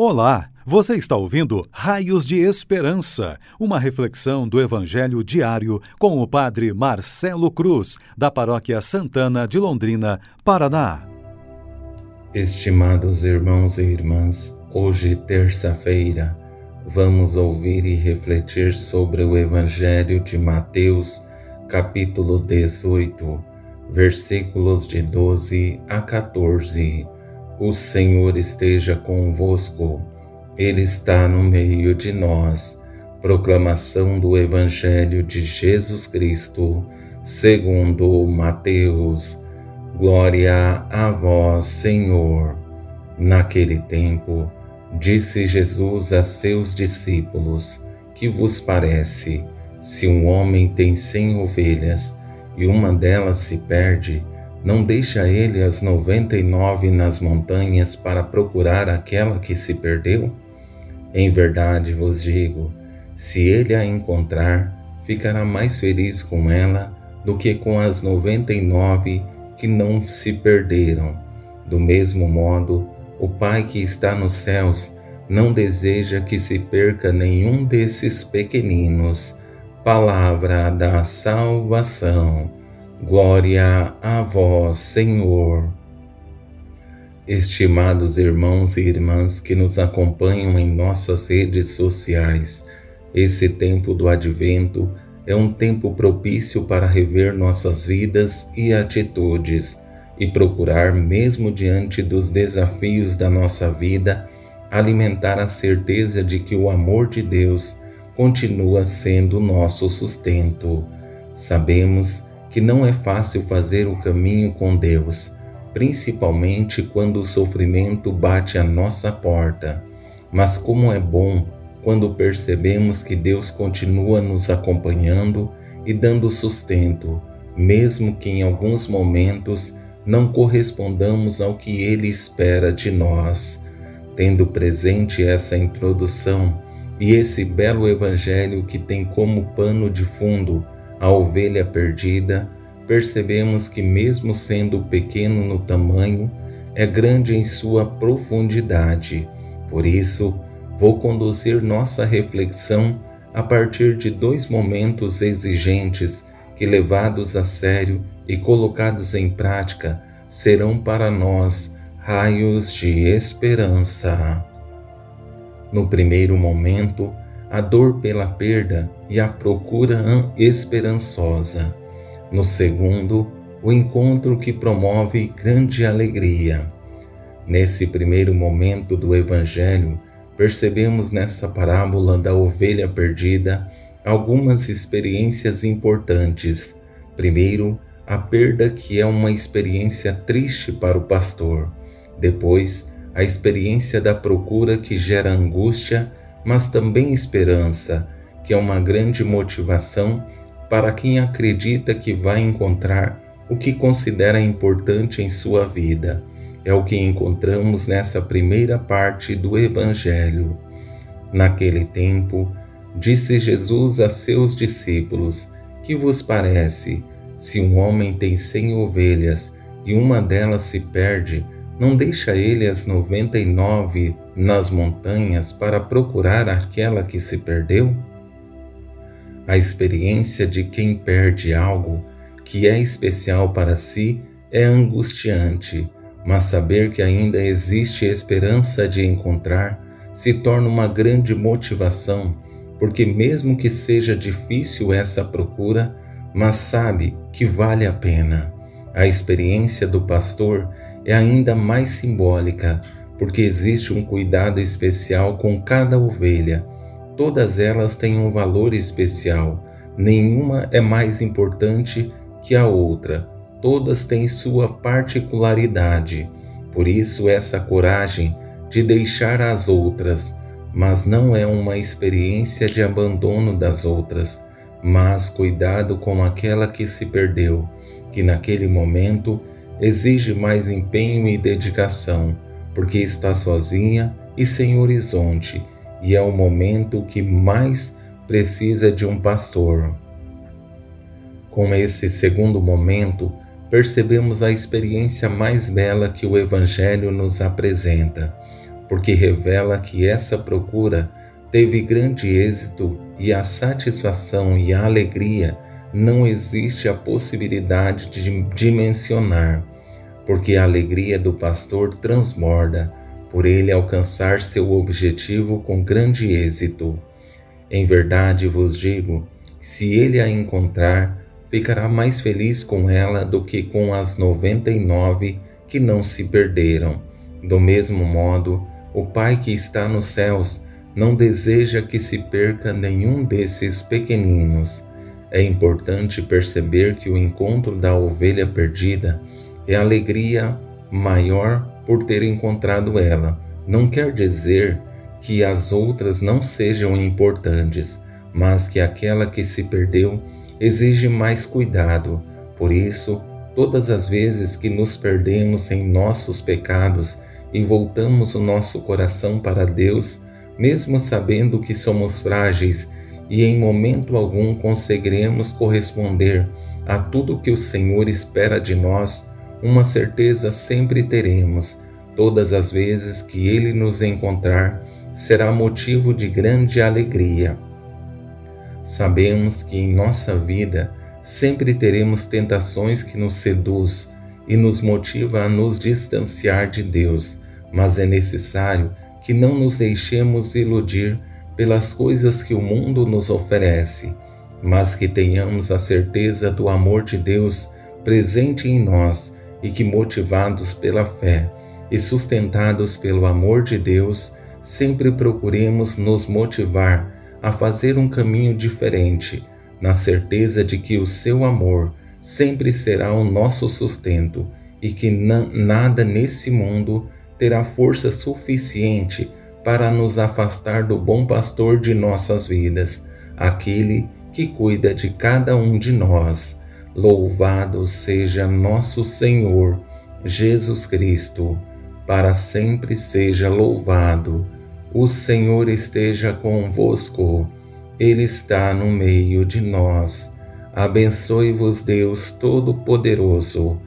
Olá, você está ouvindo Raios de Esperança, uma reflexão do Evangelho diário com o Padre Marcelo Cruz, da Paróquia Santana de Londrina, Paraná. Estimados irmãos e irmãs, hoje, terça-feira, vamos ouvir e refletir sobre o Evangelho de Mateus, capítulo 18, versículos de 12 a 14 o Senhor esteja convosco, Ele está no meio de nós. Proclamação do Evangelho de Jesus Cristo, segundo Mateus. Glória a vós, Senhor. Naquele tempo, disse Jesus a seus discípulos: Que vos parece, se um homem tem cem ovelhas e uma delas se perde, não deixa ele as noventa e nove nas montanhas para procurar aquela que se perdeu? Em verdade vos digo: se ele a encontrar, ficará mais feliz com ela do que com as noventa e nove que não se perderam. Do mesmo modo, o Pai que está nos céus não deseja que se perca nenhum desses pequeninos. Palavra da salvação. Glória a vós, Senhor. Estimados irmãos e irmãs que nos acompanham em nossas redes sociais, esse tempo do advento é um tempo propício para rever nossas vidas e atitudes e procurar, mesmo diante dos desafios da nossa vida, alimentar a certeza de que o amor de Deus continua sendo nosso sustento. Sabemos que não é fácil fazer o caminho com Deus, principalmente quando o sofrimento bate à nossa porta. Mas como é bom quando percebemos que Deus continua nos acompanhando e dando sustento, mesmo que em alguns momentos não correspondamos ao que Ele espera de nós. Tendo presente essa introdução e esse belo Evangelho que tem como pano de fundo a ovelha perdida, percebemos que, mesmo sendo pequeno no tamanho, é grande em sua profundidade. Por isso, vou conduzir nossa reflexão a partir de dois momentos exigentes que, levados a sério e colocados em prática, serão para nós raios de esperança. No primeiro momento, a dor pela perda e a procura esperançosa. No segundo, o encontro que promove grande alegria. Nesse primeiro momento do Evangelho, percebemos nessa parábola da ovelha perdida algumas experiências importantes. Primeiro, a perda, que é uma experiência triste para o pastor. Depois, a experiência da procura, que gera angústia mas também esperança, que é uma grande motivação para quem acredita que vai encontrar o que considera importante em sua vida. É o que encontramos nessa primeira parte do Evangelho. Naquele tempo, disse Jesus a seus discípulos: Que vos parece, se um homem tem cem ovelhas e uma delas se perde, não deixa ele as noventa e nove nas montanhas para procurar aquela que se perdeu? A experiência de quem perde algo que é especial para si é angustiante, mas saber que ainda existe esperança de encontrar se torna uma grande motivação, porque, mesmo que seja difícil essa procura, mas sabe que vale a pena. A experiência do pastor é ainda mais simbólica, porque existe um cuidado especial com cada ovelha. Todas elas têm um valor especial, nenhuma é mais importante que a outra, todas têm sua particularidade. Por isso, essa coragem de deixar as outras, mas não é uma experiência de abandono das outras, mas cuidado com aquela que se perdeu, que naquele momento exige mais empenho e dedicação, porque está sozinha e sem horizonte, e é o momento que mais precisa de um pastor. Com esse segundo momento, percebemos a experiência mais bela que o Evangelho nos apresenta. porque revela que essa procura teve grande êxito e a satisfação e a alegria não existe a possibilidade de dimensionar, porque a alegria do pastor transborda por ele alcançar seu objetivo com grande êxito. Em verdade vos digo, se ele a encontrar, ficará mais feliz com ela do que com as noventa e nove que não se perderam. Do mesmo modo, o Pai que está nos céus não deseja que se perca nenhum desses pequeninos. É importante perceber que o encontro da ovelha perdida é alegria maior por ter encontrado ela. Não quer dizer que as outras não sejam importantes, mas que aquela que se perdeu exige mais cuidado. Por isso, todas as vezes que nos perdemos em nossos pecados e voltamos o nosso coração para Deus, mesmo sabendo que somos frágeis e em momento algum conseguiremos corresponder a tudo que o Senhor espera de nós, uma certeza sempre teremos. Todas as vezes que Ele nos encontrar, será motivo de grande alegria. Sabemos que em nossa vida sempre teremos tentações que nos seduz e nos motiva a nos distanciar de Deus, mas é necessário que não nos deixemos iludir pelas coisas que o mundo nos oferece, mas que tenhamos a certeza do amor de Deus presente em nós e que, motivados pela fé e sustentados pelo amor de Deus, sempre procuremos nos motivar a fazer um caminho diferente, na certeza de que o seu amor sempre será o nosso sustento e que nada nesse mundo terá força suficiente para nos afastar do bom pastor de nossas vidas, aquele que cuida de cada um de nós. Louvado seja nosso Senhor Jesus Cristo, para sempre seja louvado. O Senhor esteja convosco, Ele está no meio de nós. Abençoe-vos, Deus Todo-Poderoso,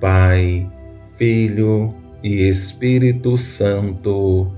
Pai, Filho e Espírito Santo.